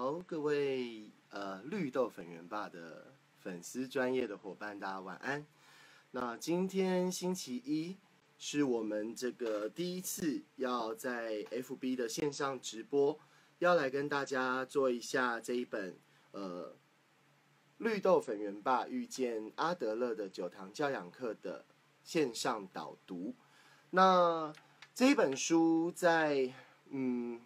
好，各位呃绿豆粉圆爸的粉丝专业的伙伴，大家晚安。那今天星期一是我们这个第一次要在 FB 的线上直播，要来跟大家做一下这一本呃绿豆粉圆爸遇见阿德勒的九堂教养课的线上导读。那这一本书在嗯。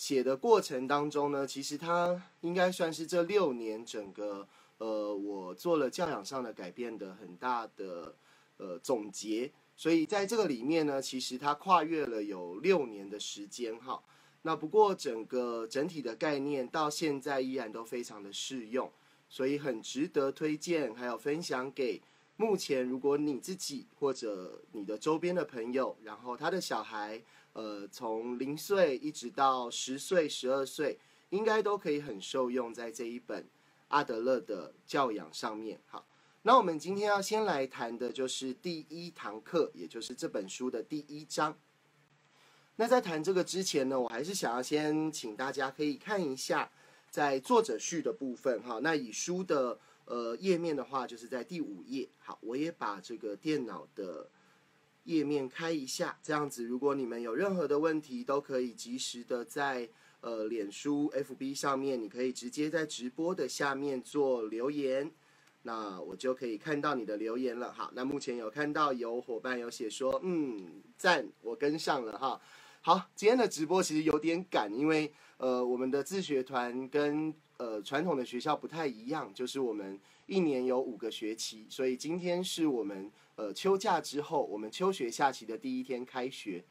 写的过程当中呢，其实它应该算是这六年整个呃我做了教养上的改变的很大的呃总结，所以在这个里面呢，其实它跨越了有六年的时间哈。那不过整个整体的概念到现在依然都非常的适用，所以很值得推荐，还有分享给目前如果你自己或者你的周边的朋友，然后他的小孩。呃，从零岁一直到十岁、十二岁，应该都可以很受用在这一本阿德勒的教养上面。好，那我们今天要先来谈的就是第一堂课，也就是这本书的第一章。那在谈这个之前呢，我还是想要先请大家可以看一下在作者序的部分。哈，那以书的呃页面的话，就是在第五页。好，我也把这个电脑的。页面开一下，这样子，如果你们有任何的问题，都可以及时的在呃脸书 FB 上面，你可以直接在直播的下面做留言，那我就可以看到你的留言了。好，那目前有看到有伙伴有写说，嗯，赞，我跟上了哈。好，今天的直播其实有点赶，因为呃我们的自学团跟呃传统的学校不太一样，就是我们一年有五个学期，所以今天是我们。呃，秋假之后，我们秋学下期的第一天开学。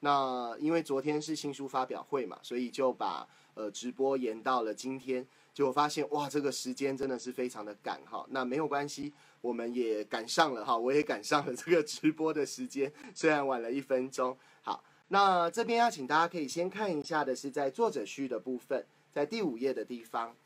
那因为昨天是新书发表会嘛，所以就把呃直播延到了今天。结果发现哇，这个时间真的是非常的赶哈。那没有关系，我们也赶上了哈，我也赶上了这个直播的时间，虽然晚了一分钟。好，那这边要请大家可以先看一下的是在作者序的部分，在第五页的地方。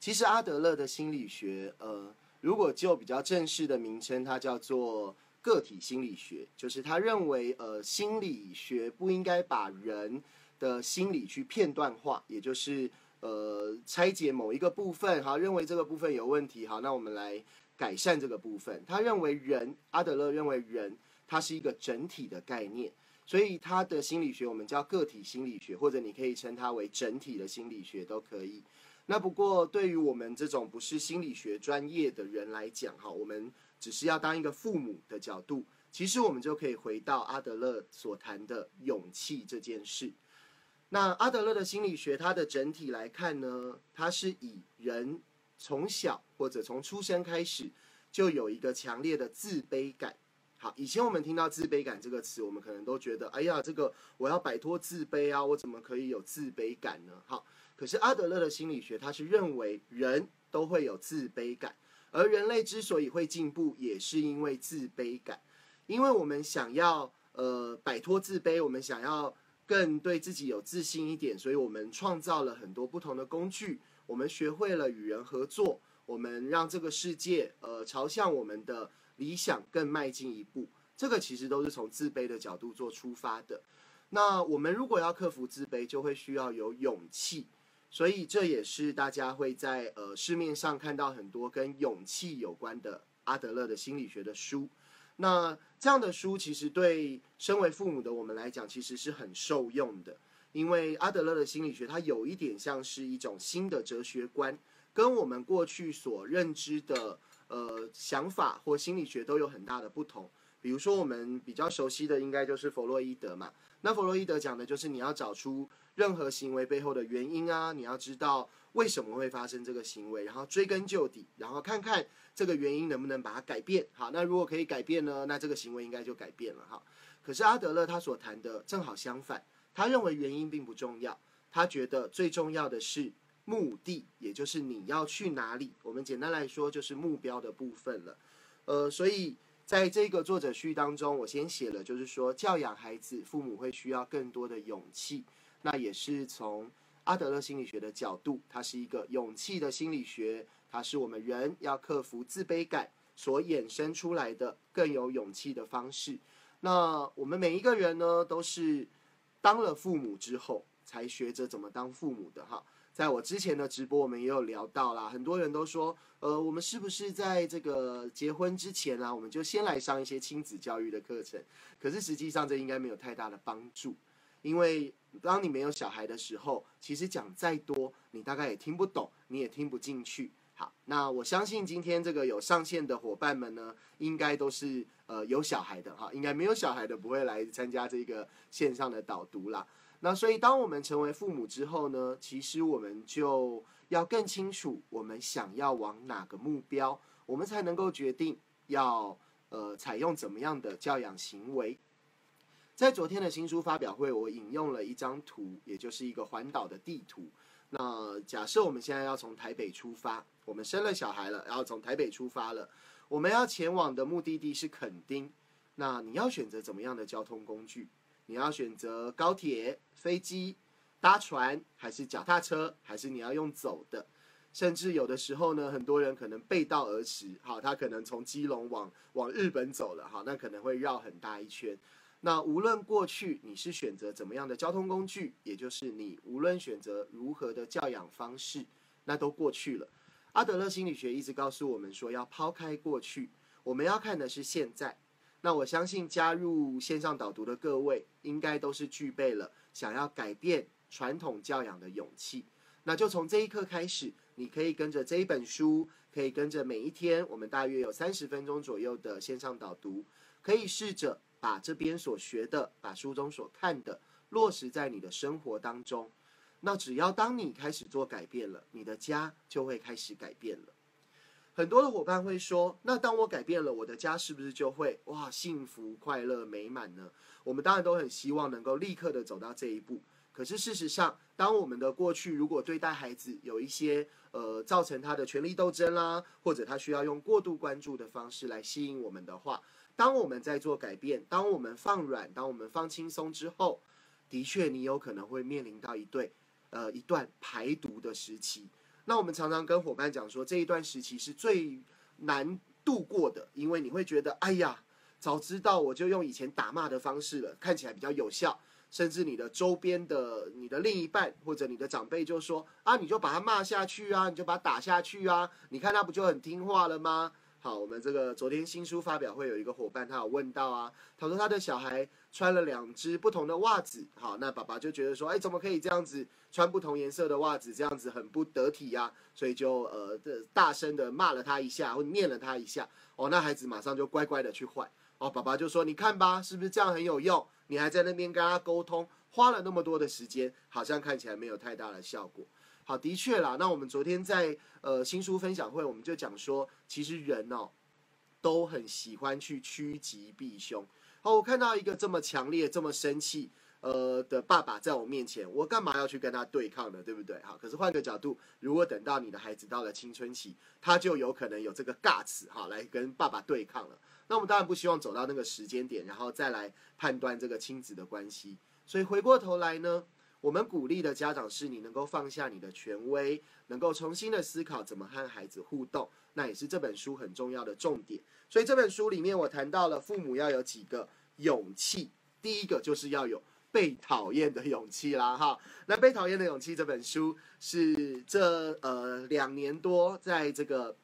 其实阿德勒的心理学，呃。如果就比较正式的名称，它叫做个体心理学，就是他认为，呃，心理学不应该把人的心理去片段化，也就是呃拆解某一个部分，好，认为这个部分有问题，好，那我们来改善这个部分。他认为人，阿德勒认为人，它是一个整体的概念，所以他的心理学我们叫个体心理学，或者你可以称它为整体的心理学都可以。那不过，对于我们这种不是心理学专业的人来讲，哈，我们只是要当一个父母的角度，其实我们就可以回到阿德勒所谈的勇气这件事。那阿德勒的心理学，它的整体来看呢，它是以人从小或者从出生开始就有一个强烈的自卑感。好，以前我们听到自卑感这个词，我们可能都觉得，哎呀，这个我要摆脱自卑啊，我怎么可以有自卑感呢？好。可是阿德勒的心理学，他是认为人都会有自卑感，而人类之所以会进步，也是因为自卑感。因为我们想要呃摆脱自卑，我们想要更对自己有自信一点，所以我们创造了很多不同的工具，我们学会了与人合作，我们让这个世界呃朝向我们的理想更迈进一步。这个其实都是从自卑的角度做出发的。那我们如果要克服自卑，就会需要有勇气。所以这也是大家会在呃市面上看到很多跟勇气有关的阿德勒的心理学的书。那这样的书其实对身为父母的我们来讲，其实是很受用的。因为阿德勒的心理学，它有一点像是一种新的哲学观，跟我们过去所认知的呃想法或心理学都有很大的不同。比如说我们比较熟悉的，应该就是弗洛伊德嘛。那弗洛伊德讲的就是你要找出。任何行为背后的原因啊，你要知道为什么会发生这个行为，然后追根究底，然后看看这个原因能不能把它改变。好，那如果可以改变呢，那这个行为应该就改变了哈。可是阿德勒他所谈的正好相反，他认为原因并不重要，他觉得最重要的是目的，也就是你要去哪里。我们简单来说就是目标的部分了。呃，所以在这个作者序当中，我先写了，就是说教养孩子，父母会需要更多的勇气。那也是从阿德勒心理学的角度，它是一个勇气的心理学，它是我们人要克服自卑感所衍生出来的更有勇气的方式。那我们每一个人呢，都是当了父母之后，才学着怎么当父母的哈。在我之前的直播，我们也有聊到啦，很多人都说，呃，我们是不是在这个结婚之前啊，我们就先来上一些亲子教育的课程？可是实际上这应该没有太大的帮助，因为当你没有小孩的时候，其实讲再多，你大概也听不懂，你也听不进去。好，那我相信今天这个有上线的伙伴们呢，应该都是呃有小孩的哈，应该没有小孩的不会来参加这个线上的导读啦。那所以，当我们成为父母之后呢，其实我们就要更清楚我们想要往哪个目标，我们才能够决定要呃采用怎么样的教养行为。在昨天的新书发表会，我引用了一张图，也就是一个环岛的地图。那假设我们现在要从台北出发，我们生了小孩了，然后从台北出发了，我们要前往的目的地是垦丁。那你要选择怎么样的交通工具？你要选择高铁、飞机、搭船，还是脚踏车，还是你要用走的？甚至有的时候呢，很多人可能背道而驰，好，他可能从基隆往往日本走了，好，那可能会绕很大一圈。那无论过去你是选择怎么样的交通工具，也就是你无论选择如何的教养方式，那都过去了。阿德勒心理学一直告诉我们说，要抛开过去，我们要看的是现在。那我相信加入线上导读的各位，应该都是具备了想要改变传统教养的勇气。那就从这一刻开始，你可以跟着这一本书，可以跟着每一天，我们大约有三十分钟左右的线上导读，可以试着把这边所学的，把书中所看的落实在你的生活当中。那只要当你开始做改变了，你的家就会开始改变了。很多的伙伴会说：“那当我改变了，我的家是不是就会哇幸福、快乐、美满呢？”我们当然都很希望能够立刻的走到这一步。可是事实上，当我们的过去如果对待孩子有一些呃造成他的权力斗争啦，或者他需要用过度关注的方式来吸引我们的话，当我们在做改变，当我们放软，当我们放轻松之后，的确你有可能会面临到一对呃一段排毒的时期。那我们常常跟伙伴讲说，这一段时期是最难度过的，因为你会觉得，哎呀，早知道我就用以前打骂的方式了，看起来比较有效。甚至你的周边的、你的另一半或者你的长辈就说，啊，你就把他骂下去啊，你就把他打下去啊，你看他不就很听话了吗？好，我们这个昨天新书发表会有一个伙伴，他有问到啊，他说他的小孩穿了两只不同的袜子，好，那爸爸就觉得说，哎，怎么可以这样子穿不同颜色的袜子，这样子很不得体呀，所以就呃的大声的骂了他一下，或念了他一下，哦，那孩子马上就乖乖的去换，哦，爸爸就说，你看吧，是不是这样很有用？你还在那边跟他沟通，花了那么多的时间，好像看起来没有太大的效果。好，的确啦。那我们昨天在呃新书分享会，我们就讲说，其实人哦都很喜欢去趋吉避凶。好，我看到一个这么强烈、这么生气呃的爸爸在我面前，我干嘛要去跟他对抗呢？对不对？好，可是换个角度，如果等到你的孩子到了青春期，他就有可能有这个 guts 哈，来跟爸爸对抗了。那我们当然不希望走到那个时间点，然后再来判断这个亲子的关系。所以回过头来呢？我们鼓励的家长是你能够放下你的权威，能够重新的思考怎么和孩子互动，那也是这本书很重要的重点。所以这本书里面我谈到了父母要有几个勇气，第一个就是要有被讨厌的勇气啦，哈。那被讨厌的勇气这本书是这呃两年多在这个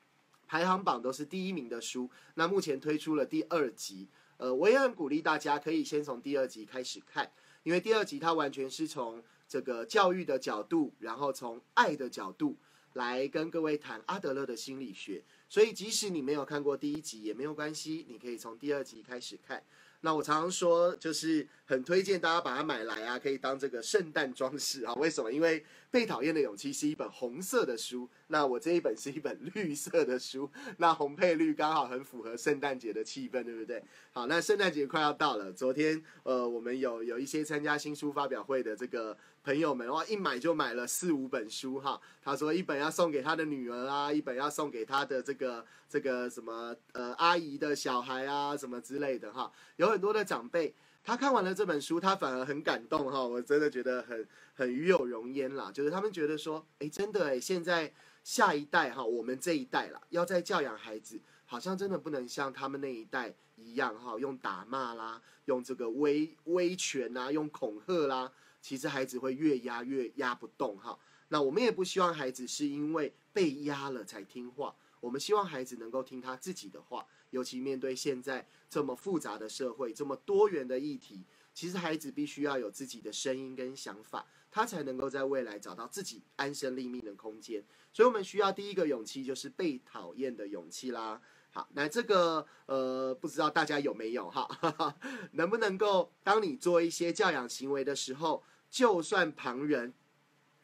排行榜都是第一名的书。那目前推出了第二集，呃，我也很鼓励大家可以先从第二集开始看。因为第二集它完全是从这个教育的角度，然后从爱的角度来跟各位谈阿德勒的心理学，所以即使你没有看过第一集也没有关系，你可以从第二集开始看。那我常常说，就是很推荐大家把它买来啊，可以当这个圣诞装饰啊。为什么？因为《被讨厌的勇气》是一本红色的书，那我这一本是一本绿色的书，那红配绿刚好很符合圣诞节的气氛，对不对？好，那圣诞节快要到了，昨天呃，我们有有一些参加新书发表会的这个。朋友们哇，一买就买了四五本书哈。他说一本要送给他的女儿啊，一本要送给他的这个这个什么呃阿姨的小孩啊，什么之类的哈。有很多的长辈，他看完了这本书，他反而很感动哈。我真的觉得很很与有荣焉啦，就是他们觉得说，哎，真的哎，现在下一代哈，我们这一代啦，要在教养孩子，好像真的不能像他们那一代一样哈，用打骂啦，用这个威威权啊，用恐吓啦。其实孩子会越压越压不动哈。那我们也不希望孩子是因为被压了才听话，我们希望孩子能够听他自己的话。尤其面对现在这么复杂的社会，这么多元的议题，其实孩子必须要有自己的声音跟想法，他才能够在未来找到自己安身立命的空间。所以，我们需要第一个勇气，就是被讨厌的勇气啦。好，那这个呃，不知道大家有没有哈？能不能够当你做一些教养行为的时候，就算旁人。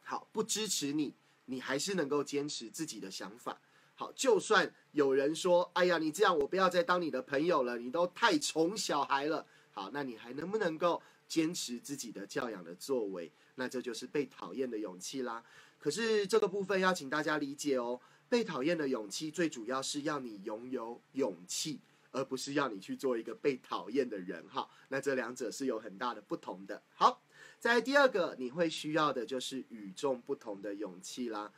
好，不支持你，你还是能够坚持自己的想法。好，就算有人说：“哎呀，你这样我不要再当你的朋友了，你都太宠小孩了。”好，那你还能不能够坚持自己的教养的作为？那这就是被讨厌的勇气啦。可是这个部分要请大家理解哦，被讨厌的勇气最主要是要你拥有勇气，而不是要你去做一个被讨厌的人。哈，那这两者是有很大的不同的。好。在第二个，你会需要的就是与众不同的勇气啦。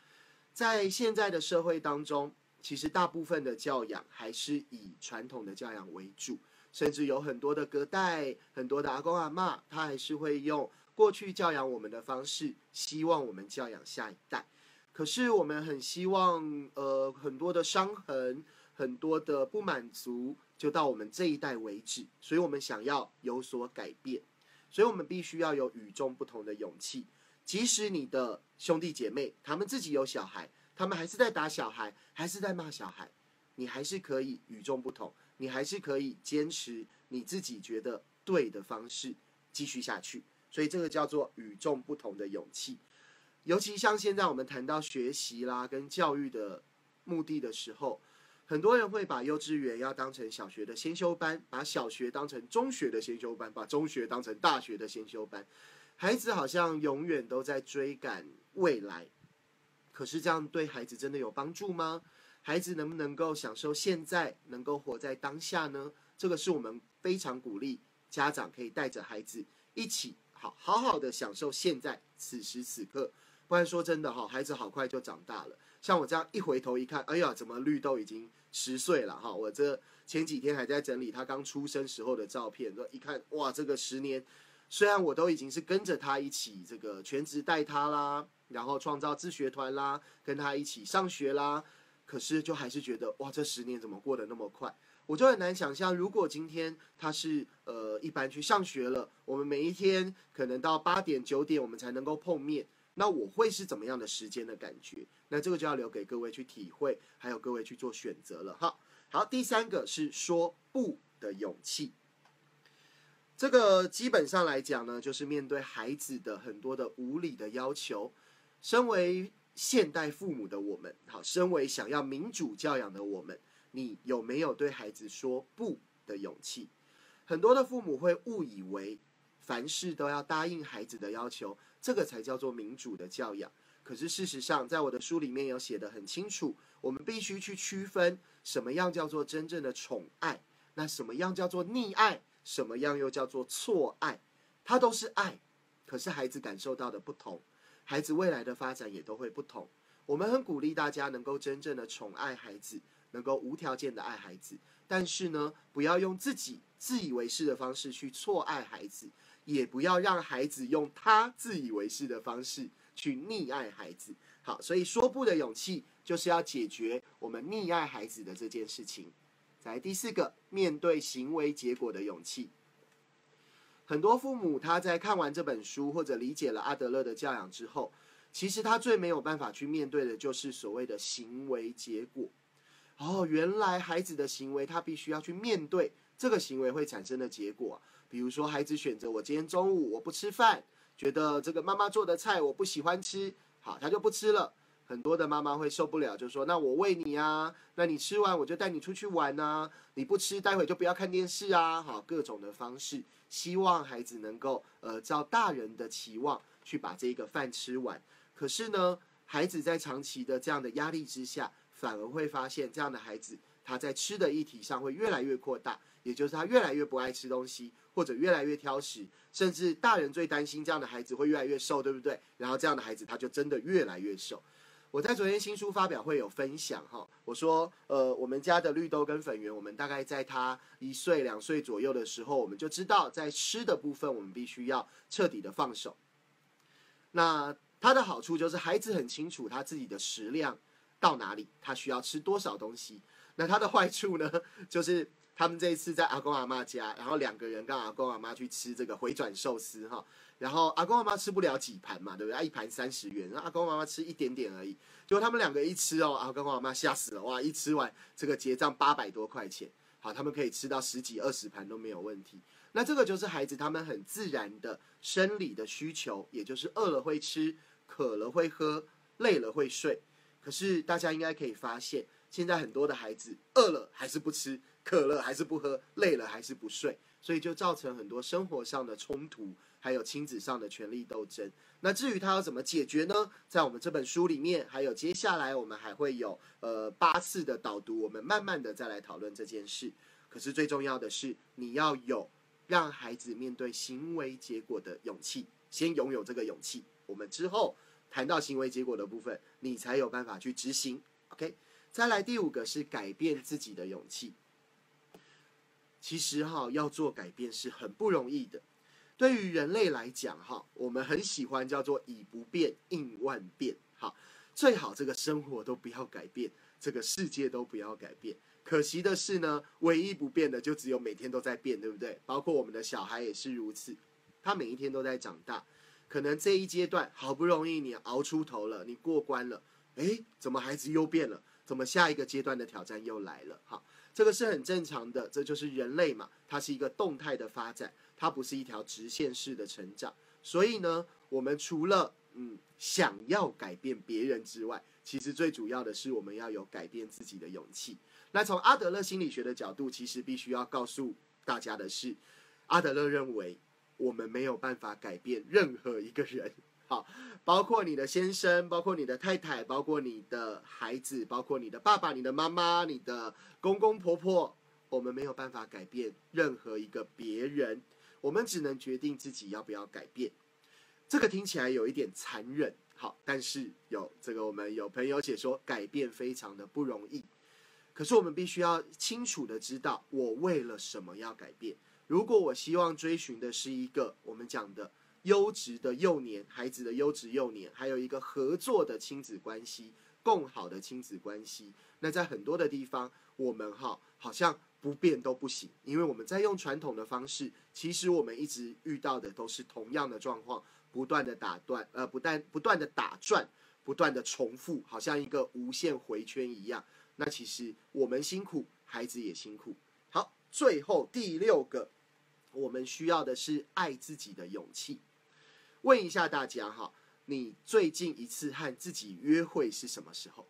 在现在的社会当中，其实大部分的教养还是以传统的教养为主，甚至有很多的隔代、很多的阿公阿妈，他还是会用过去教养我们的方式，希望我们教养下一代。可是我们很希望，呃，很多的伤痕、很多的不满足，就到我们这一代为止，所以我们想要有所改变。所以我们必须要有与众不同的勇气，即使你的兄弟姐妹他们自己有小孩，他们还是在打小孩，还是在骂小孩，你还是可以与众不同，你还是可以坚持你自己觉得对的方式继续下去。所以这个叫做与众不同的勇气。尤其像现在我们谈到学习啦跟教育的目的的时候。很多人会把幼稚园要当成小学的先修班，把小学当成中学的先修班，把中学当成大学的先修班。孩子好像永远都在追赶未来，可是这样对孩子真的有帮助吗？孩子能不能够享受现在，能够活在当下呢？这个是我们非常鼓励家长可以带着孩子一起好好好的享受现在此时此刻。不然说真的哈，孩子好快就长大了。像我这样一回头一看，哎呀，怎么绿豆已经十岁了哈？我这前几天还在整理他刚出生时候的照片，说一看哇，这个十年，虽然我都已经是跟着他一起这个全职带他啦，然后创造自学团啦，跟他一起上学啦，可是就还是觉得哇，这十年怎么过得那么快？我就很难想象，如果今天他是呃一般去上学了，我们每一天可能到八点九点我们才能够碰面。那我会是怎么样的时间的感觉？那这个就要留给各位去体会，还有各位去做选择了哈。好，第三个是说不的勇气。这个基本上来讲呢，就是面对孩子的很多的无理的要求。身为现代父母的我们，好，身为想要民主教养的我们，你有没有对孩子说不的勇气？很多的父母会误以为凡事都要答应孩子的要求。这个才叫做民主的教养。可是事实上，在我的书里面有写得很清楚，我们必须去区分什么样叫做真正的宠爱，那什么样叫做溺爱，什么样又叫做错爱。它都是爱，可是孩子感受到的不同，孩子未来的发展也都会不同。我们很鼓励大家能够真正的宠爱孩子，能够无条件的爱孩子，但是呢，不要用自己自以为是的方式去错爱孩子。也不要让孩子用他自以为是的方式去溺爱孩子。好，所以说不的勇气就是要解决我们溺爱孩子的这件事情。来，第四个，面对行为结果的勇气。很多父母他在看完这本书或者理解了阿德勒的教养之后，其实他最没有办法去面对的就是所谓的行为结果。哦，原来孩子的行为他必须要去面对这个行为会产生的结果。比如说，孩子选择我今天中午我不吃饭，觉得这个妈妈做的菜我不喜欢吃，好，他就不吃了。很多的妈妈会受不了，就说：“那我喂你啊，那你吃完我就带你出去玩啊，你不吃，待会就不要看电视啊。”好，各种的方式，希望孩子能够呃照大人的期望去把这个饭吃完。可是呢，孩子在长期的这样的压力之下，反而会发现这样的孩子他在吃的议题上会越来越扩大，也就是他越来越不爱吃东西。或者越来越挑食，甚至大人最担心这样的孩子会越来越瘦，对不对？然后这样的孩子他就真的越来越瘦。我在昨天新书发表会有分享哈，我说呃，我们家的绿豆跟粉圆，我们大概在他一岁两岁左右的时候，我们就知道在吃的部分，我们必须要彻底的放手。那它的好处就是孩子很清楚他自己的食量到哪里，他需要吃多少东西。那它的坏处呢，就是他们这一次在阿公阿妈家，然后两个人跟阿公阿妈去吃这个回转寿司哈。然后阿公阿妈吃不了几盘嘛，对不对？一盘三十元，然后阿公阿妈吃一点点而已。结果他们两个一吃哦，阿公阿妈吓死了，哇！一吃完这个结账八百多块钱，好，他们可以吃到十几二十盘都没有问题。那这个就是孩子他们很自然的生理的需求，也就是饿了会吃，渴了会喝，累了会睡。可是大家应该可以发现，现在很多的孩子饿了还是不吃，渴了还是不喝，累了还是不睡，所以就造成很多生活上的冲突。还有亲子上的权力斗争。那至于他要怎么解决呢？在我们这本书里面，还有接下来我们还会有呃八次的导读，我们慢慢的再来讨论这件事。可是最重要的是，你要有让孩子面对行为结果的勇气，先拥有这个勇气。我们之后谈到行为结果的部分，你才有办法去执行。OK，再来第五个是改变自己的勇气。其实哈，要做改变是很不容易的。对于人类来讲，哈，我们很喜欢叫做以不变应万变，哈，最好这个生活都不要改变，这个世界都不要改变。可惜的是呢，唯一不变的就只有每天都在变，对不对？包括我们的小孩也是如此，他每一天都在长大。可能这一阶段好不容易你熬出头了，你过关了，诶，怎么孩子又变了？怎么下一个阶段的挑战又来了？哈，这个是很正常的，这就是人类嘛，它是一个动态的发展。它不是一条直线式的成长，所以呢，我们除了嗯想要改变别人之外，其实最主要的是我们要有改变自己的勇气。那从阿德勒心理学的角度，其实必须要告诉大家的是，阿德勒认为我们没有办法改变任何一个人，好，包括你的先生，包括你的太太，包括你的孩子，包括你的爸爸、你的妈妈、你的公公婆婆，我们没有办法改变任何一个别人。我们只能决定自己要不要改变，这个听起来有一点残忍，好，但是有这个我们有朋友解说，改变非常的不容易。可是我们必须要清楚的知道，我为了什么要改变？如果我希望追寻的是一个我们讲的优质的幼年孩子的优质幼年，还有一个合作的亲子关系，共好的亲子关系，那在很多的地方，我们哈好像。不变都不行，因为我们在用传统的方式，其实我们一直遇到的都是同样的状况，不断的打断，呃，不但不断的打转，不断的重复，好像一个无限回圈一样。那其实我们辛苦，孩子也辛苦。好，最后第六个，我们需要的是爱自己的勇气。问一下大家哈，你最近一次和自己约会是什么时候？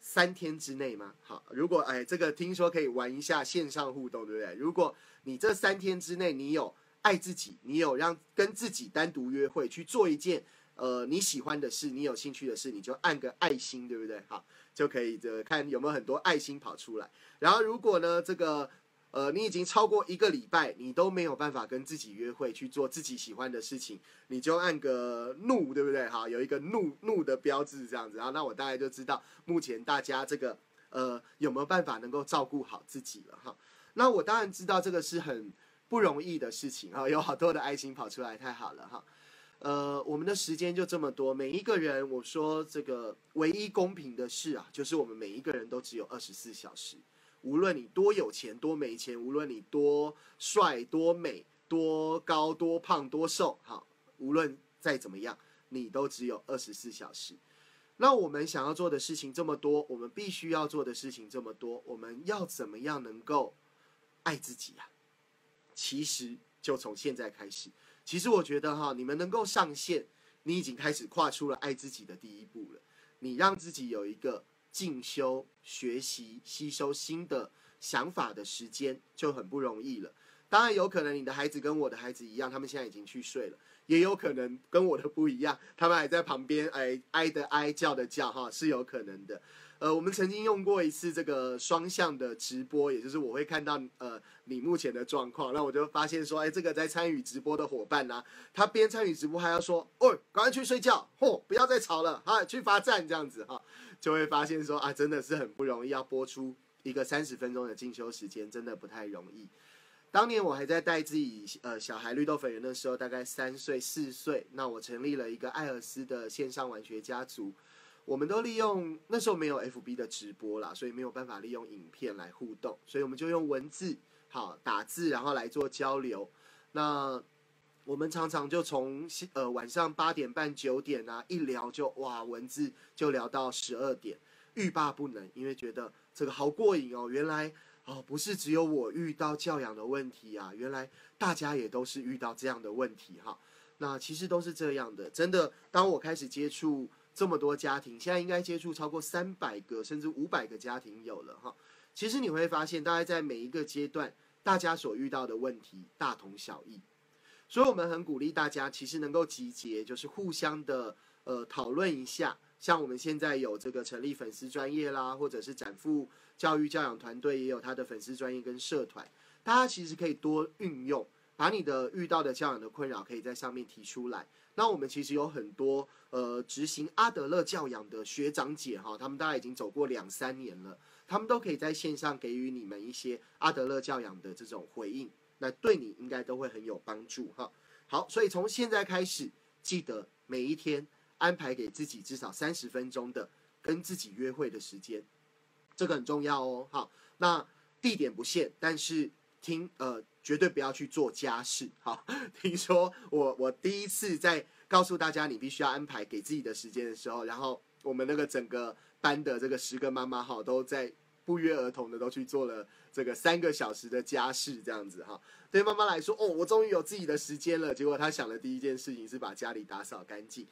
三天之内吗？好，如果哎，这个听说可以玩一下线上互动，对不对？如果你这三天之内你有爱自己，你有让跟自己单独约会去做一件呃你喜欢的事，你有兴趣的事，你就按个爱心，对不对？好，就可以这看有没有很多爱心跑出来。然后如果呢这个。呃，你已经超过一个礼拜，你都没有办法跟自己约会去做自己喜欢的事情，你就按个怒，对不对？哈，有一个怒怒的标志这样子，然后那我大概就知道目前大家这个呃有没有办法能够照顾好自己了哈。那我当然知道这个是很不容易的事情啊，有好多的爱心跑出来，太好了哈。呃，我们的时间就这么多，每一个人，我说这个唯一公平的事啊，就是我们每一个人都只有二十四小时。无论你多有钱多没钱，无论你多帅多美多高多胖多瘦，好，无论再怎么样，你都只有二十四小时。那我们想要做的事情这么多，我们必须要做的事情这么多，我们要怎么样能够爱自己呀？其实就从现在开始。其实我觉得哈，你们能够上线，你已经开始跨出了爱自己的第一步了。你让自己有一个。进修、学习、吸收新的想法的时间就很不容易了。当然，有可能你的孩子跟我的孩子一样，他们现在已经去睡了；也有可能跟我的不一样，他们还在旁边，哎，哀的挨叫的叫，哈，是有可能的。呃，我们曾经用过一次这个双向的直播，也就是我会看到呃你目前的状况，那我就发现说，哎，这个在参与直播的伙伴呢，他边参与直播还要说，哦，赶快去睡觉，嚯，不要再吵了，啊，去罚站这样子哈。就会发现说啊，真的是很不容易，要播出一个三十分钟的进修时间，真的不太容易。当年我还在带自己呃小孩绿豆粉圆的时候，大概三岁四岁，那我成立了一个艾尔斯的线上玩学家族。我们都利用那时候没有 FB 的直播啦，所以没有办法利用影片来互动，所以我们就用文字好打字，然后来做交流。那我们常常就从呃晚上八点半九点啊一聊就哇文字就聊到十二点，欲罢不能，因为觉得这个好过瘾哦。原来哦不是只有我遇到教养的问题啊，原来大家也都是遇到这样的问题哈。那其实都是这样的，真的。当我开始接触。这么多家庭，现在应该接触超过三百个甚至五百个家庭有了哈。其实你会发现，大概在每一个阶段，大家所遇到的问题大同小异。所以，我们很鼓励大家，其实能够集结，就是互相的呃讨论一下。像我们现在有这个成立粉丝专业啦，或者是展富教育教养团队也有他的粉丝专业跟社团，大家其实可以多运用，把你的遇到的教养的困扰可以在上面提出来。那我们其实有很多呃执行阿德勒教养的学长姐哈，他们大概已经走过两三年了，他们都可以在线上给予你们一些阿德勒教养的这种回应，那对你应该都会很有帮助哈。好，所以从现在开始，记得每一天安排给自己至少三十分钟的跟自己约会的时间，这个很重要哦。好，那地点不限，但是听呃。绝对不要去做家事。好，听说我我第一次在告诉大家你必须要安排给自己的时间的时候，然后我们那个整个班的这个十个妈妈哈，都在不约而同的都去做了这个三个小时的家事，这样子哈。对妈妈来说，哦，我终于有自己的时间了。结果她想的第一件事情是把家里打扫干净。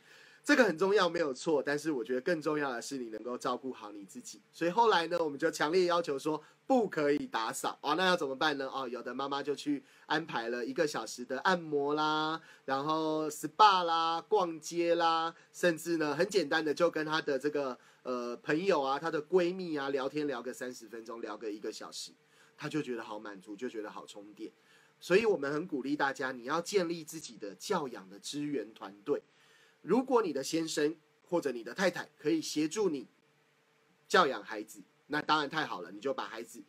这个很重要，没有错。但是我觉得更重要的是你能够照顾好你自己。所以后来呢，我们就强烈要求说不可以打扫啊。那要怎么办呢？哦，有的妈妈就去安排了一个小时的按摩啦，然后 SPA 啦，逛街啦，甚至呢很简单的就跟她的这个呃朋友啊，她的闺蜜啊聊天聊个三十分钟，聊个一个小时，她就觉得好满足，就觉得好充电。所以我们很鼓励大家，你要建立自己的教养的支援团队。如果你的先生或者你的太太可以协助你教养孩子，那当然太好了，你就把孩子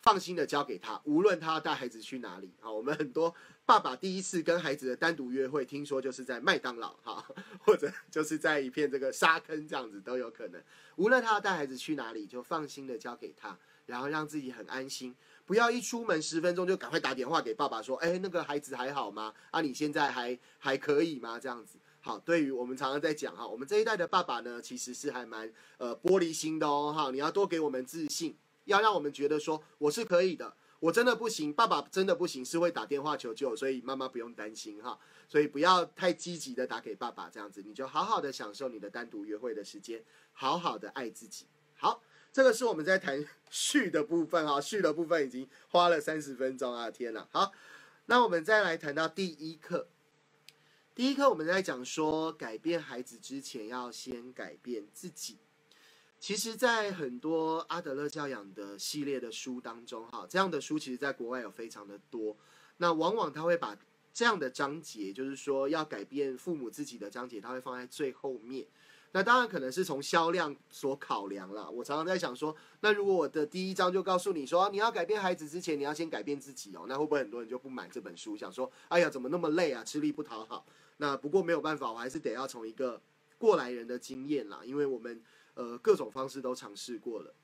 放心的交给他，无论他要带孩子去哪里。好，我们很多爸爸第一次跟孩子的单独约会，听说就是在麦当劳，哈，或者就是在一片这个沙坑这样子都有可能。无论他要带孩子去哪里，就放心的交给他，然后让自己很安心，不要一出门十分钟就赶快打电话给爸爸说，哎，那个孩子还好吗？啊，你现在还还可以吗？这样子。好，对于我们常常在讲哈，我们这一代的爸爸呢，其实是还蛮呃玻璃心的哦哈。你要多给我们自信，要让我们觉得说我是可以的，我真的不行，爸爸真的不行，是会打电话求救，所以妈妈不用担心哈。所以不要太积极的打给爸爸，这样子你就好好的享受你的单独约会的时间，好好的爱自己。好，这个是我们在谈序的部分哈，序的部分已经花了三十分钟啊，天哪！好，那我们再来谈到第一课。第一课我们在讲说，改变孩子之前要先改变自己。其实，在很多阿德勒教养的系列的书当中，哈，这样的书其实在国外有非常的多。那往往他会把这样的章节，就是说要改变父母自己的章节，他会放在最后面。那当然可能是从销量所考量了。我常常在想说，那如果我的第一章就告诉你说，你要改变孩子之前，你要先改变自己哦，那会不会很多人就不买这本书，想说，哎呀，怎么那么累啊，吃力不讨好？那不过没有办法，我还是得要从一个过来人的经验啦，因为我们呃各种方式都尝试过了，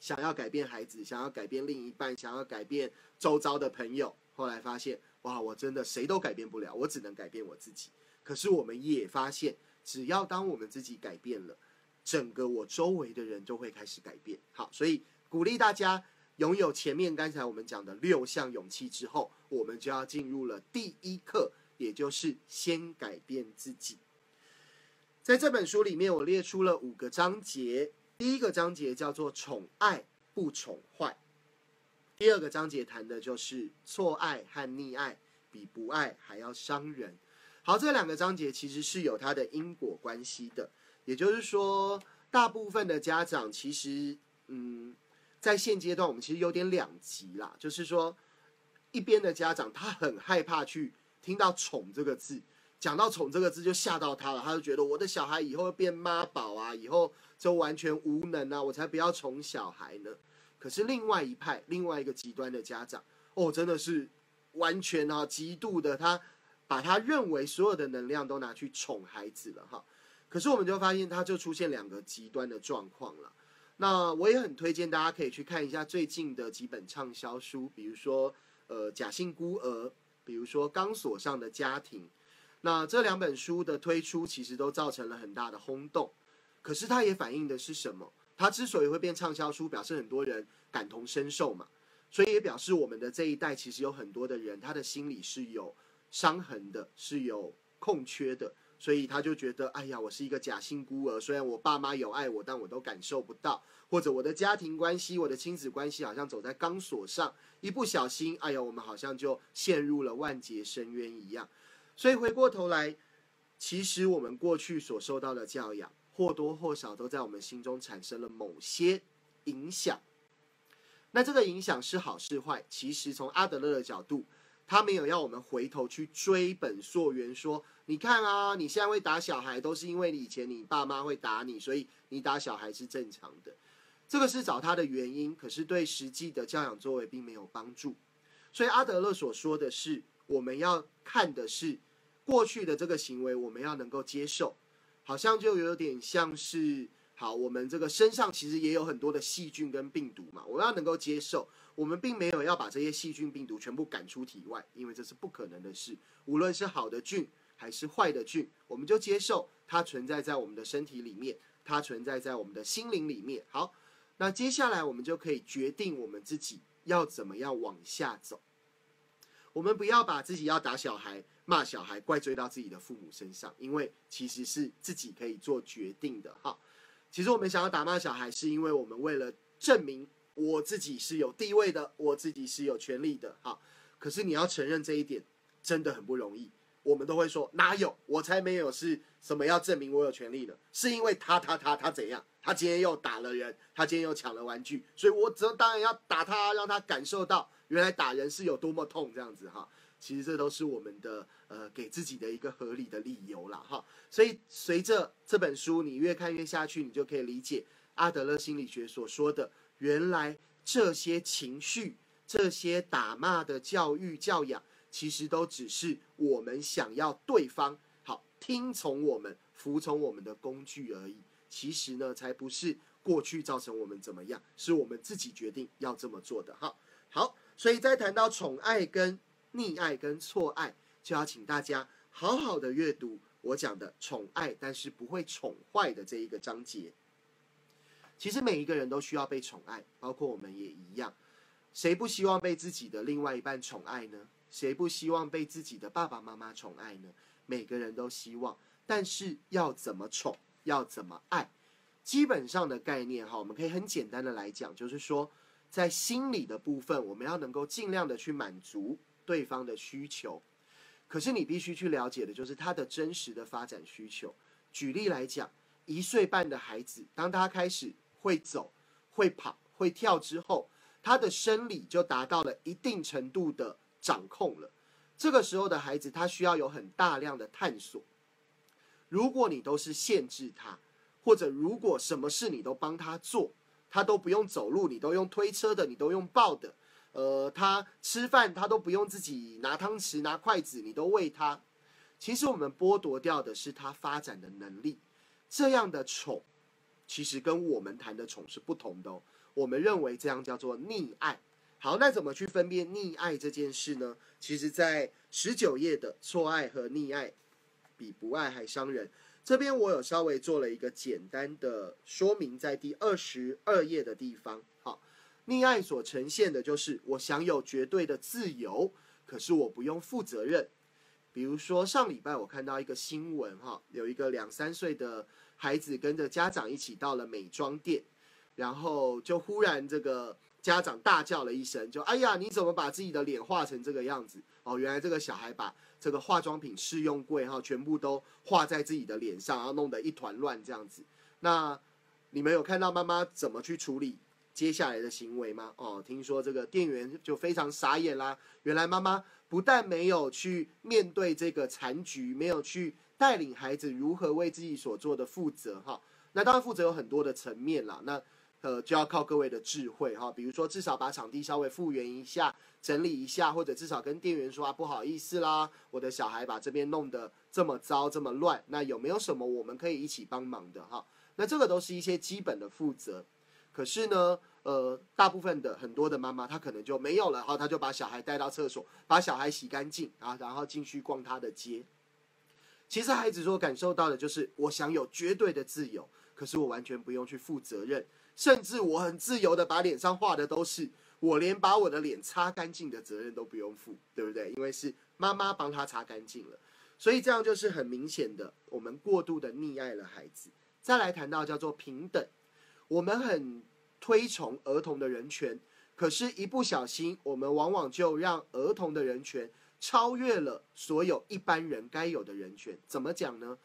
想要改变孩子，想要改变另一半，想要改变周遭的朋友，后来发现，哇，我真的谁都改变不了，我只能改变我自己。可是我们也发现。只要当我们自己改变了，整个我周围的人就会开始改变。好，所以鼓励大家拥有前面刚才我们讲的六项勇气之后，我们就要进入了第一课，也就是先改变自己。在这本书里面，我列出了五个章节。第一个章节叫做“宠爱不宠坏”，第二个章节谈的就是错爱和溺爱比不爱还要伤人。好，这两个章节其实是有它的因果关系的，也就是说，大部分的家长其实，嗯，在现阶段我们其实有点两极啦，就是说，一边的家长他很害怕去听到“宠”这个字，讲到“宠”这个字就吓到他了，他就觉得我的小孩以后会变妈宝啊，以后就完全无能啊，我才不要宠小孩呢。可是另外一派，另外一个极端的家长，哦，真的是完全啊极度的他把他认为所有的能量都拿去宠孩子了哈。可是我们就发现，他就出现两个极端的状况了。那我也很推荐大家可以去看一下最近的几本畅销书，比如说呃《假性孤儿》，比如说《钢索上的家庭》。那这两本书的推出，其实都造成了很大的轰动。可是它也反映的是什么？它之所以会变畅销书，表示很多人感同身受嘛。所以也表示我们的这一代其实有很多的人，他的心里是有伤痕的，是有空缺的。所以他就觉得，哎呀，我是一个假性孤儿。虽然我爸妈有爱我，但我都感受不到。或者我的家庭关系、我的亲子关系，好像走在钢索上，一不小心，哎呀，我们好像就陷入了万劫深渊一样。所以回过头来，其实我们过去所受到的教养，或多或少都在我们心中产生了某些影响。那这个影响是好是坏？其实从阿德勒的角度，他没有要我们回头去追本溯源，说你看啊，你现在会打小孩，都是因为你以前你爸妈会打你，所以你打小孩是正常的。这个是找他的原因，可是对实际的教养作为并没有帮助。所以阿德勒所说的是。我们要看的是过去的这个行为，我们要能够接受，好像就有点像是好，我们这个身上其实也有很多的细菌跟病毒嘛，我们要能够接受，我们并没有要把这些细菌病毒全部赶出体外，因为这是不可能的事。无论是好的菌还是坏的菌，我们就接受它存在在我们的身体里面，它存在在我们的心灵里面。好，那接下来我们就可以决定我们自己要怎么样往下走。我们不要把自己要打小孩、骂小孩怪罪到自己的父母身上，因为其实是自己可以做决定的。哈，其实我们想要打骂小孩，是因为我们为了证明我自己是有地位的，我自己是有权利的。哈，可是你要承认这一点真的很不容易。我们都会说哪有，我才没有是什么要证明我有权利的，是因为他他他他怎样？他今天又打了人，他今天又抢了玩具，所以我则当然要打他，让他感受到。原来打人是有多么痛，这样子哈，其实这都是我们的呃给自己的一个合理的理由啦哈。所以随着这本书你越看越下去，你就可以理解阿德勒心理学所说的，原来这些情绪、这些打骂的教育教养，其实都只是我们想要对方好听从我们、服从我们的工具而已。其实呢，才不是过去造成我们怎么样，是我们自己决定要这么做的哈。好。所以在谈到宠爱跟溺爱跟错爱，就要请大家好好的阅读我讲的宠爱，但是不会宠坏的这一个章节。其实每一个人都需要被宠爱，包括我们也一样。谁不希望被自己的另外一半宠爱呢？谁不希望被自己的爸爸妈妈宠爱呢？每个人都希望，但是要怎么宠，要怎么爱？基本上的概念哈，我们可以很简单的来讲，就是说。在心理的部分，我们要能够尽量的去满足对方的需求，可是你必须去了解的就是他的真实的发展需求。举例来讲，一岁半的孩子，当他开始会走、会跑、会跳之后，他的生理就达到了一定程度的掌控了。这个时候的孩子，他需要有很大量的探索。如果你都是限制他，或者如果什么事你都帮他做。他都不用走路，你都用推车的，你都用抱的。呃，他吃饭他都不用自己拿汤匙、拿筷子，你都喂他。其实我们剥夺掉的是他发展的能力。这样的宠，其实跟我们谈的宠是不同的哦。我们认为这样叫做溺爱。好，那怎么去分辨溺爱这件事呢？其实，在十九页的错爱和溺爱，比不爱还伤人。这边我有稍微做了一个简单的说明，在第二十二页的地方，好，溺爱所呈现的就是我享有绝对的自由，可是我不用负责任。比如说上礼拜我看到一个新闻，哈，有一个两三岁的孩子跟着家长一起到了美妆店，然后就忽然这个家长大叫了一声，就哎呀，你怎么把自己的脸画成这个样子？哦，原来这个小孩把。这个化妆品试用柜哈，全部都画在自己的脸上，然后弄得一团乱这样子。那你们有看到妈妈怎么去处理接下来的行为吗？哦，听说这个店员就非常傻眼啦。原来妈妈不但没有去面对这个残局，没有去带领孩子如何为自己所做的负责哈。那当然负责有很多的层面啦。那呃，就要靠各位的智慧哈。比如说，至少把场地稍微复原一下，整理一下，或者至少跟店员说啊，不好意思啦，我的小孩把这边弄得这么糟，这么乱。那有没有什么我们可以一起帮忙的哈？那这个都是一些基本的负责。可是呢，呃，大部分的很多的妈妈，她可能就没有了哈，她就把小孩带到厕所，把小孩洗干净啊，然后进去逛她的街。其实孩子所感受到的就是，我享有绝对的自由，可是我完全不用去负责任。甚至我很自由的把脸上画的都是我，连把我的脸擦干净的责任都不用负，对不对？因为是妈妈帮他擦干净了，所以这样就是很明显的，我们过度的溺爱了孩子。再来谈到叫做平等，我们很推崇儿童的人权，可是，一不小心，我们往往就让儿童的人权超越了所有一般人该有的人权。怎么讲呢？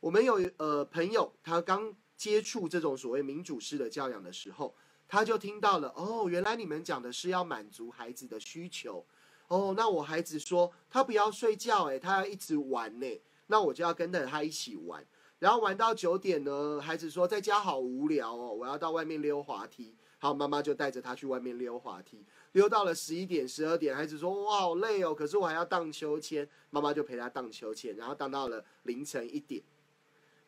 我们有呃朋友，他刚。接触这种所谓民主式的教养的时候，他就听到了哦，原来你们讲的是要满足孩子的需求哦。那我孩子说他不要睡觉，诶，他要一直玩呢，那我就要跟着他一起玩。然后玩到九点呢，孩子说在家好无聊哦，我要到外面溜滑梯。好，妈妈就带着他去外面溜滑梯，溜到了十一点、十二点，孩子说哇好累哦，可是我还要荡秋千，妈妈就陪他荡秋千，然后荡到了凌晨一点，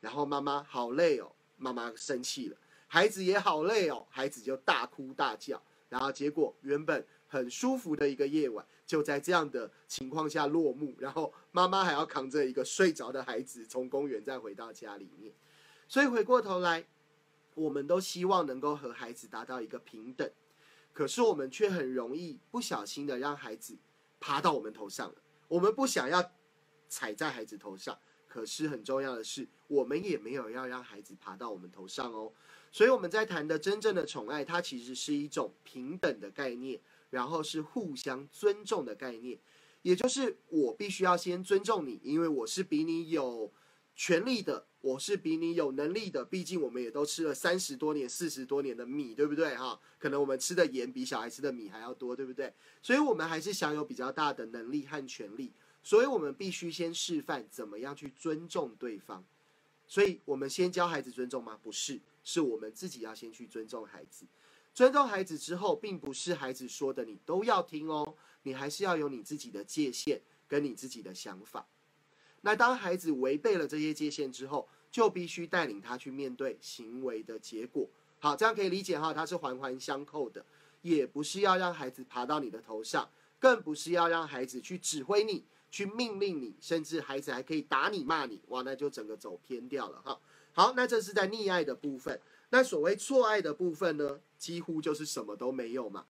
然后妈妈好累哦。妈妈生气了，孩子也好累哦，孩子就大哭大叫，然后结果原本很舒服的一个夜晚，就在这样的情况下落幕，然后妈妈还要扛着一个睡着的孩子从公园再回到家里面，所以回过头来，我们都希望能够和孩子达到一个平等，可是我们却很容易不小心的让孩子爬到我们头上了，我们不想要踩在孩子头上。可是很重要的是，我们也没有要让孩子爬到我们头上哦。所以我们在谈的真正的宠爱，它其实是一种平等的概念，然后是互相尊重的概念。也就是我必须要先尊重你，因为我是比你有权利的，我是比你有能力的。毕竟我们也都吃了三十多年、四十多年的米，对不对？哈，可能我们吃的盐比小孩吃的米还要多，对不对？所以我们还是享有比较大的能力和权利。所以我们必须先示范怎么样去尊重对方，所以我们先教孩子尊重吗？不是，是我们自己要先去尊重孩子。尊重孩子之后，并不是孩子说的你都要听哦，你还是要有你自己的界限跟你自己的想法。那当孩子违背了这些界限之后，就必须带领他去面对行为的结果。好，这样可以理解哈，它是环环相扣的，也不是要让孩子爬到你的头上，更不是要让孩子去指挥你。去命令你，甚至孩子还可以打你、骂你，哇，那就整个走偏掉了哈。好，那这是在溺爱的部分。那所谓错爱的部分呢，几乎就是什么都没有嘛。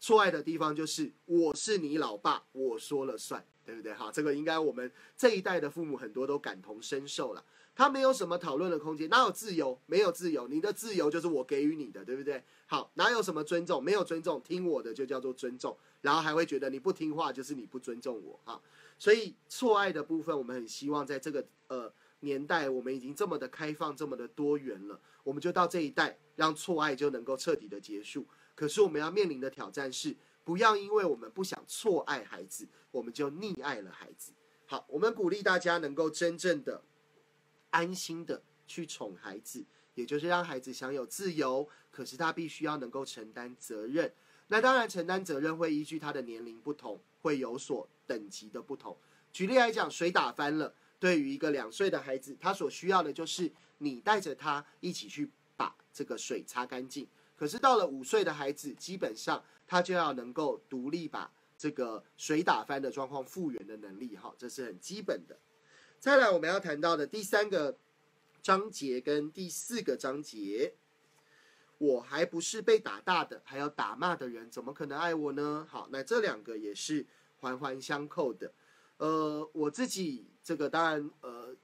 错爱的地方就是我是你老爸，我说了算，对不对？哈，这个应该我们这一代的父母很多都感同身受了。他没有什么讨论的空间，哪有自由？没有自由，你的自由就是我给予你的，对不对？好，哪有什么尊重？没有尊重，听我的就叫做尊重，然后还会觉得你不听话就是你不尊重我，哈。所以错爱的部分，我们很希望在这个呃年代，我们已经这么的开放，这么的多元了，我们就到这一代，让错爱就能够彻底的结束。可是我们要面临的挑战是，不要因为我们不想错爱孩子，我们就溺爱了孩子。好，我们鼓励大家能够真正的安心的去宠孩子，也就是让孩子享有自由，可是他必须要能够承担责任。那当然，承担责任会依据他的年龄不同，会有所等级的不同。举例来讲，水打翻了，对于一个两岁的孩子，他所需要的就是你带着他一起去把这个水擦干净。可是到了五岁的孩子，基本上他就要能够独立把这个水打翻的状况复原的能力，哈，这是很基本的。再来，我们要谈到的第三个章节跟第四个章节。我还不是被打大的，还要打骂的人，怎么可能爱我呢？好，那这两个也是环环相扣的。呃，我自己这个当然呃，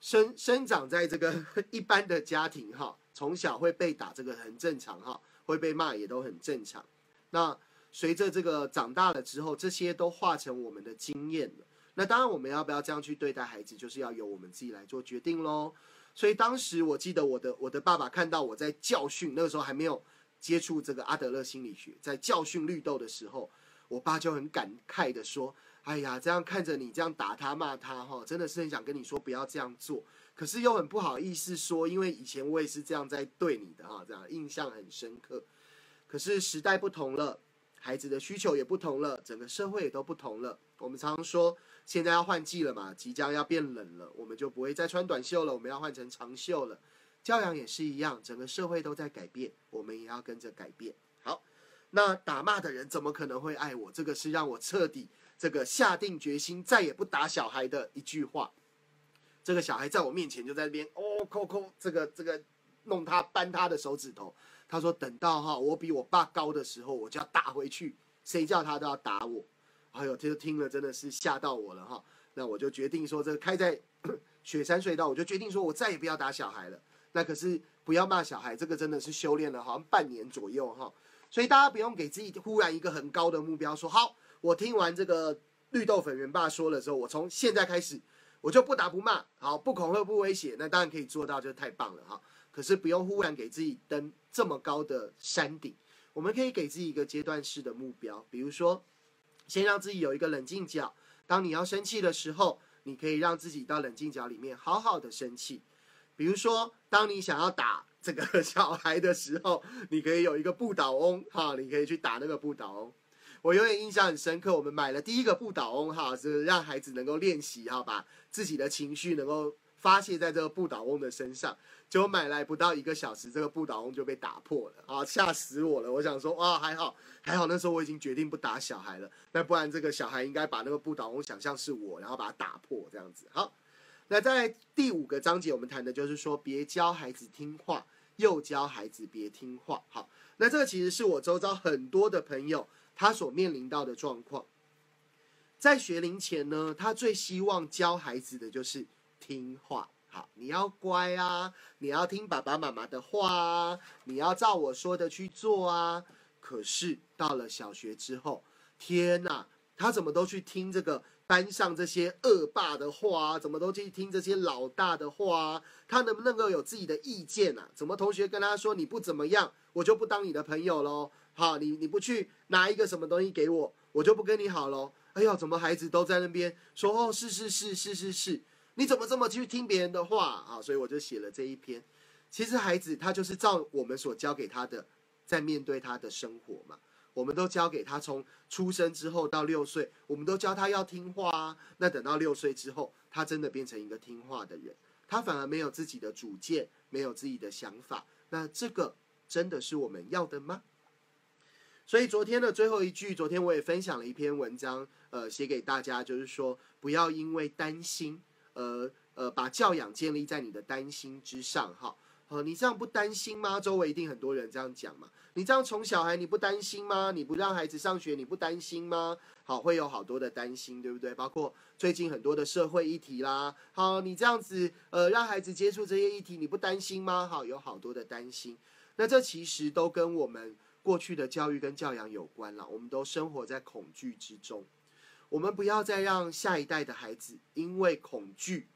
生生长在这个 一般的家庭哈，从小会被打，这个很正常哈，会被骂也都很正常。那随着这个长大了之后，这些都化成我们的经验了。那当然，我们要不要这样去对待孩子，就是要由我们自己来做决定喽。所以当时我记得我的我的爸爸看到我在教训，那个时候还没有接触这个阿德勒心理学，在教训绿豆的时候，我爸就很感慨的说：“哎呀，这样看着你这样打他骂他哈，真的是很想跟你说不要这样做。可是又很不好意思说，因为以前我也是这样在对你的哈，这样印象很深刻。可是时代不同了，孩子的需求也不同了，整个社会也都不同了。我们常常说，现在要换季了嘛，即将要变冷了，我们就不会再穿短袖了，我们要换成长袖了。教养也是一样，整个社会都在改变，我们也要跟着改变。那打骂的人怎么可能会爱我？这个是让我彻底这个下定决心再也不打小孩的一句话。这个小孩在我面前就在那边哦，抠抠这个这个弄他扳他的手指头。他说等到哈我比我爸高的时候，我就要打回去。谁叫他都要打我。哎呦，这个听了真的是吓到我了哈。那我就决定说，这开在 雪山隧道，我就决定说我再也不要打小孩了。那可是不要骂小孩，这个真的是修炼了好像半年左右哈。所以大家不用给自己忽然一个很高的目标，说好，我听完这个绿豆粉圆爸说了之后，我从现在开始。我就不打不骂，好不恐吓不威胁，那当然可以做到，就太棒了哈。可是不用忽然给自己登这么高的山顶，我们可以给自己一个阶段式的目标，比如说，先让自己有一个冷静角，当你要生气的时候，你可以让自己到冷静角里面好好的生气。比如说，当你想要打这个小孩的时候，你可以有一个不倒翁，哈，你可以去打那个不倒翁。我永远印象很深刻，我们买了第一个不倒翁，哈，是让孩子能够练习，哈，把自己的情绪能够发泄在这个不倒翁的身上。结果买来不到一个小时，这个不倒翁就被打破了，啊，吓死我了！我想说，哇，还好，还好，那时候我已经决定不打小孩了，那不然这个小孩应该把那个不倒翁想象是我，然后把它打破这样子。好，那在第五个章节，我们谈的就是说，别教孩子听话，又教孩子别听话。好，那这个其实是我周遭很多的朋友。他所面临到的状况，在学龄前呢，他最希望教孩子的就是听话。好，你要乖啊，你要听爸爸妈妈的话啊，你要照我说的去做啊。可是到了小学之后，天哪，他怎么都去听这个班上这些恶霸的话？啊怎么都去听这些老大的话？啊他能不能够有自己的意见啊？怎么同学跟他说你不怎么样，我就不当你的朋友喽？好，你你不去拿一个什么东西给我，我就不跟你好喽。哎呦，怎么孩子都在那边说哦，是是是是是是，你怎么这么去听别人的话啊？所以我就写了这一篇。其实孩子他就是照我们所教给他的，在面对他的生活嘛。我们都教给他从出生之后到六岁，我们都教他要听话啊。那等到六岁之后，他真的变成一个听话的人，他反而没有自己的主见，没有自己的想法。那这个真的是我们要的吗？所以昨天的最后一句，昨天我也分享了一篇文章，呃，写给大家，就是说不要因为担心，呃呃，把教养建立在你的担心之上，哈，呃，你这样不担心吗？周围一定很多人这样讲嘛，你这样宠小孩，你不担心吗？你不让孩子上学，你不担心吗？好，会有好多的担心，对不对？包括最近很多的社会议题啦，好，你这样子，呃，让孩子接触这些议题，你不担心吗？好，有好多的担心，那这其实都跟我们。过去的教育跟教养有关了，我们都生活在恐惧之中。我们不要再让下一代的孩子因为恐惧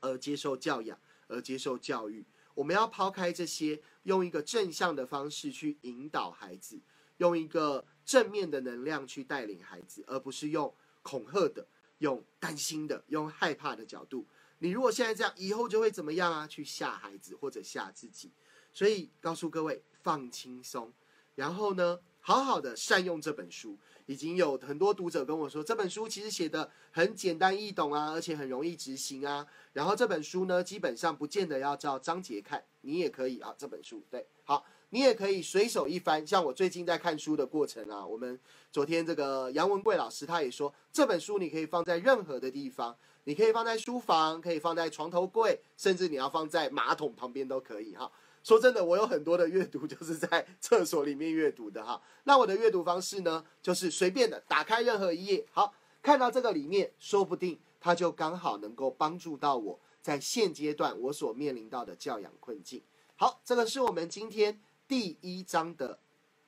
而接受教养，而接受教育。我们要抛开这些，用一个正向的方式去引导孩子，用一个正面的能量去带领孩子，而不是用恐吓的、用担心的、用害怕的角度。你如果现在这样，以后就会怎么样啊？去吓孩子或者吓自己。所以告诉各位，放轻松。然后呢，好好的善用这本书，已经有很多读者跟我说，这本书其实写的很简单易懂啊，而且很容易执行啊。然后这本书呢，基本上不见得要照章节看，你也可以啊，这本书对，好，你也可以随手一翻。像我最近在看书的过程啊，我们昨天这个杨文贵老师他也说，这本书你可以放在任何的地方，你可以放在书房，可以放在床头柜，甚至你要放在马桶旁边都可以哈。说真的，我有很多的阅读就是在厕所里面阅读的哈。那我的阅读方式呢，就是随便的打开任何一页，好，看到这个里面，说不定它就刚好能够帮助到我在现阶段我所面临到的教养困境。好，这个是我们今天第一章的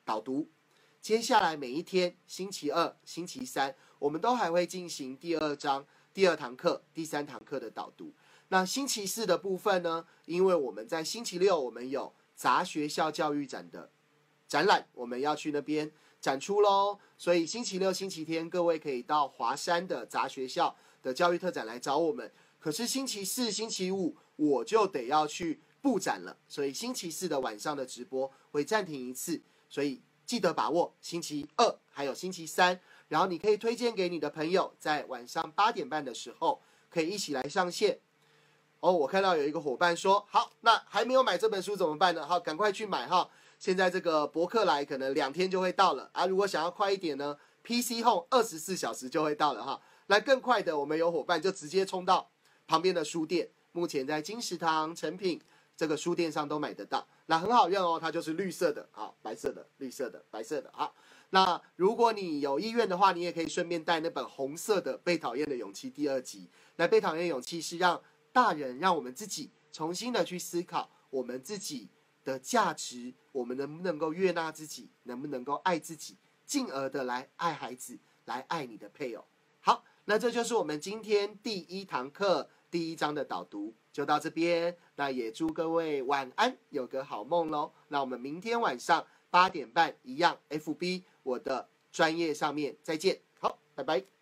导读。接下来每一天，星期二、星期三，我们都还会进行第二章、第二堂课、第三堂课的导读。那星期四的部分呢？因为我们在星期六我们有杂学校教育展的展览，我们要去那边展出喽。所以星期六、星期天，各位可以到华山的杂学校的教育特展来找我们。可是星期四、星期五我就得要去布展了，所以星期四的晚上的直播会暂停一次，所以记得把握星期二还有星期三，然后你可以推荐给你的朋友，在晚上八点半的时候可以一起来上线。哦，我看到有一个伙伴说，好，那还没有买这本书怎么办呢？好，赶快去买哈！现在这个博客来可能两天就会到了啊，如果想要快一点呢，PC Home 二十四小时就会到了哈。来更快的，我们有伙伴就直接冲到旁边的书店，目前在金石堂、成品这个书店上都买得到。那很好用哦，它就是绿色的，好，白色的、绿色的、白色的，好。那如果你有意愿的话，你也可以顺便带那本红色的《被讨厌的勇气》第二集。那《被讨厌的勇气》是让大人让我们自己重新的去思考我们自己的价值，我们能不能够悦纳自己，能不能够爱自己，进而的来爱孩子，来爱你的配偶。好，那这就是我们今天第一堂课第一章的导读，就到这边。那也祝各位晚安，有个好梦喽。那我们明天晚上八点半一样，FB 我的专业上面再见。好，拜拜。